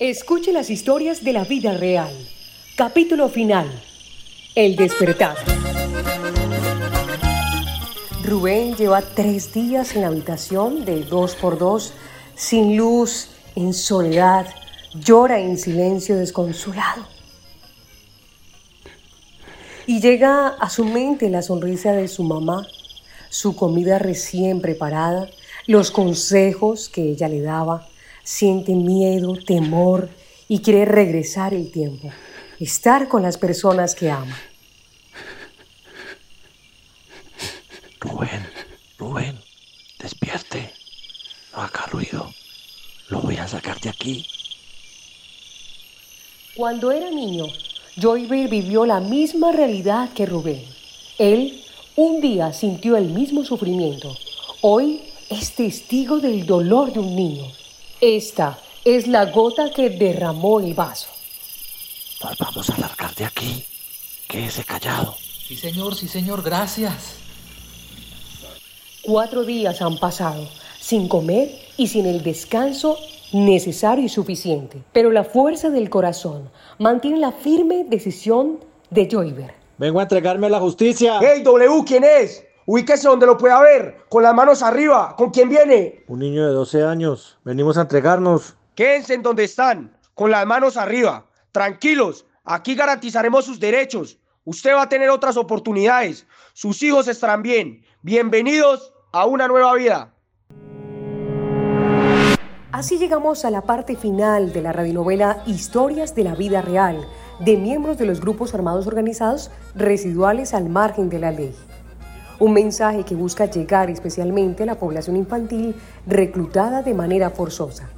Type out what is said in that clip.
Escuche las historias de la vida real. Capítulo final. El despertar. Rubén lleva tres días en la habitación de dos por dos, sin luz, en soledad, llora en silencio desconsolado. Y llega a su mente la sonrisa de su mamá, su comida recién preparada, los consejos que ella le daba, siente miedo, temor y quiere regresar el tiempo, estar con las personas que ama. Rubén, Rubén, despierte. No haga ruido. Lo voy a sacar de aquí. Cuando era niño, Joyver vivió la misma realidad que Rubén. Él un día sintió el mismo sufrimiento. Hoy es testigo del dolor de un niño. Esta es la gota que derramó el vaso. Nos vamos a largar de aquí. Quédese callado. Sí, señor, sí, señor, gracias. Cuatro días han pasado sin comer y sin el descanso necesario y suficiente. Pero la fuerza del corazón mantiene la firme decisión de Joyver. Vengo a entregarme a la justicia. ¡Hey, W! ¿Quién es? Ubíquese donde lo pueda ver, con las manos arriba. ¿Con quién viene? Un niño de 12 años. Venimos a entregarnos. Quédense en donde están, con las manos arriba. Tranquilos, aquí garantizaremos sus derechos. Usted va a tener otras oportunidades. Sus hijos estarán bien. Bienvenidos a una nueva vida. Así llegamos a la parte final de la radionovela Historias de la vida real, de miembros de los grupos armados organizados residuales al margen de la ley. Un mensaje que busca llegar especialmente a la población infantil reclutada de manera forzosa.